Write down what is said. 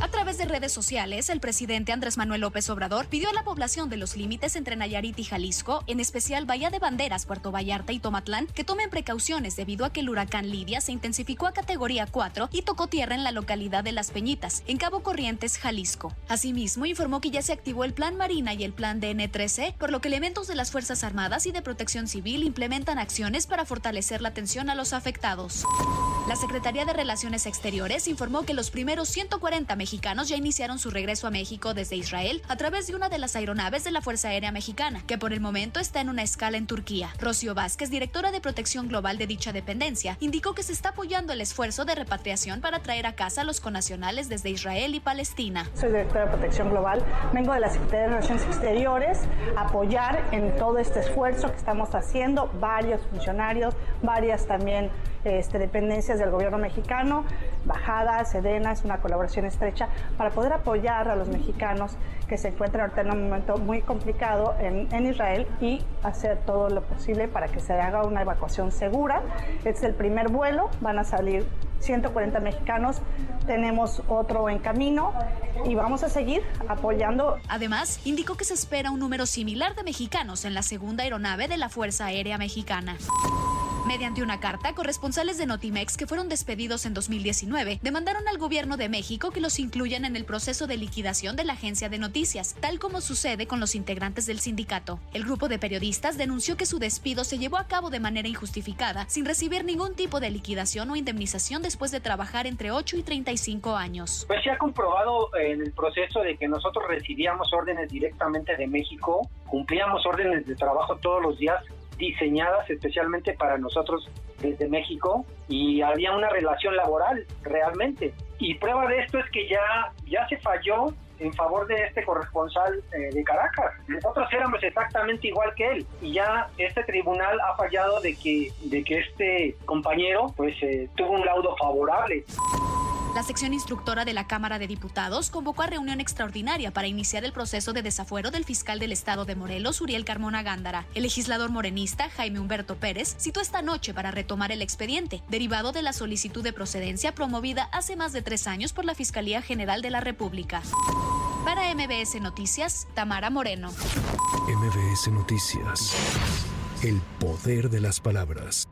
A través de redes sociales, el presidente Andrés Manuel López Obrador pidió a la población de los límites entre Nayarit y Jalisco, en especial Bahía de Banderas, Puerto Vallarta y Tomatlán, que tomen precauciones debido a que el huracán Lidia se intensificó a categoría 4 y tocó tierra en la localidad de Las Peñitas, en Cabo Corrientes, Jalisco. Asimismo, informó que ya se activó el Plan Marina y el Plan DN13, por lo que elementos de las Fuerzas Armadas y de Protección Civil implementan acciones para fortalecer la atención a los afectados. La Secretaría de Relaciones Exteriores informó que los primeros 140 mexicanos ya iniciaron su regreso a México desde Israel a través de una de las aeronaves de la Fuerza Aérea Mexicana, que por el momento está en una escala en Turquía. Rocío Vázquez, directora de Protección Global de dicha dependencia, indicó que se está apoyando el esfuerzo de repatriación para traer a casa a los conacionales desde Israel y Palestina. Soy directora de Protección Global, vengo de la Secretaría de Relaciones Exteriores a apoyar en todo este esfuerzo que estamos haciendo, varios funcionarios, varias también este, dependencias del gobierno mexicano, Bajada, Sedena, es una colaboración estrecha para poder apoyar a los mexicanos que se encuentran en un momento muy complicado en, en Israel y hacer todo lo posible para que se haga una evacuación segura. Es el primer vuelo, van a salir 140 mexicanos, tenemos otro en camino y vamos a seguir apoyando. Además, indicó que se espera un número similar de mexicanos en la segunda aeronave de la Fuerza Aérea Mexicana. Mediante una carta, corresponsales de Notimex que fueron despedidos en 2019 demandaron al gobierno de México que los incluyan en el proceso de liquidación de la agencia de noticias, tal como sucede con los integrantes del sindicato. El grupo de periodistas denunció que su despido se llevó a cabo de manera injustificada, sin recibir ningún tipo de liquidación o indemnización después de trabajar entre 8 y 35 años. Pues se ha comprobado en el proceso de que nosotros recibíamos órdenes directamente de México, cumplíamos órdenes de trabajo todos los días diseñadas especialmente para nosotros desde México y había una relación laboral realmente. Y prueba de esto es que ya, ya se falló en favor de este corresponsal eh, de Caracas. Nosotros éramos exactamente igual que él y ya este tribunal ha fallado de que, de que este compañero pues eh, tuvo un laudo favorable. La sección instructora de la Cámara de Diputados convocó a reunión extraordinaria para iniciar el proceso de desafuero del fiscal del Estado de Morelos, Uriel Carmona Gándara. El legislador morenista, Jaime Humberto Pérez, citó esta noche para retomar el expediente, derivado de la solicitud de procedencia promovida hace más de tres años por la Fiscalía General de la República. Para MBS Noticias, Tamara Moreno. MBS Noticias. El poder de las palabras.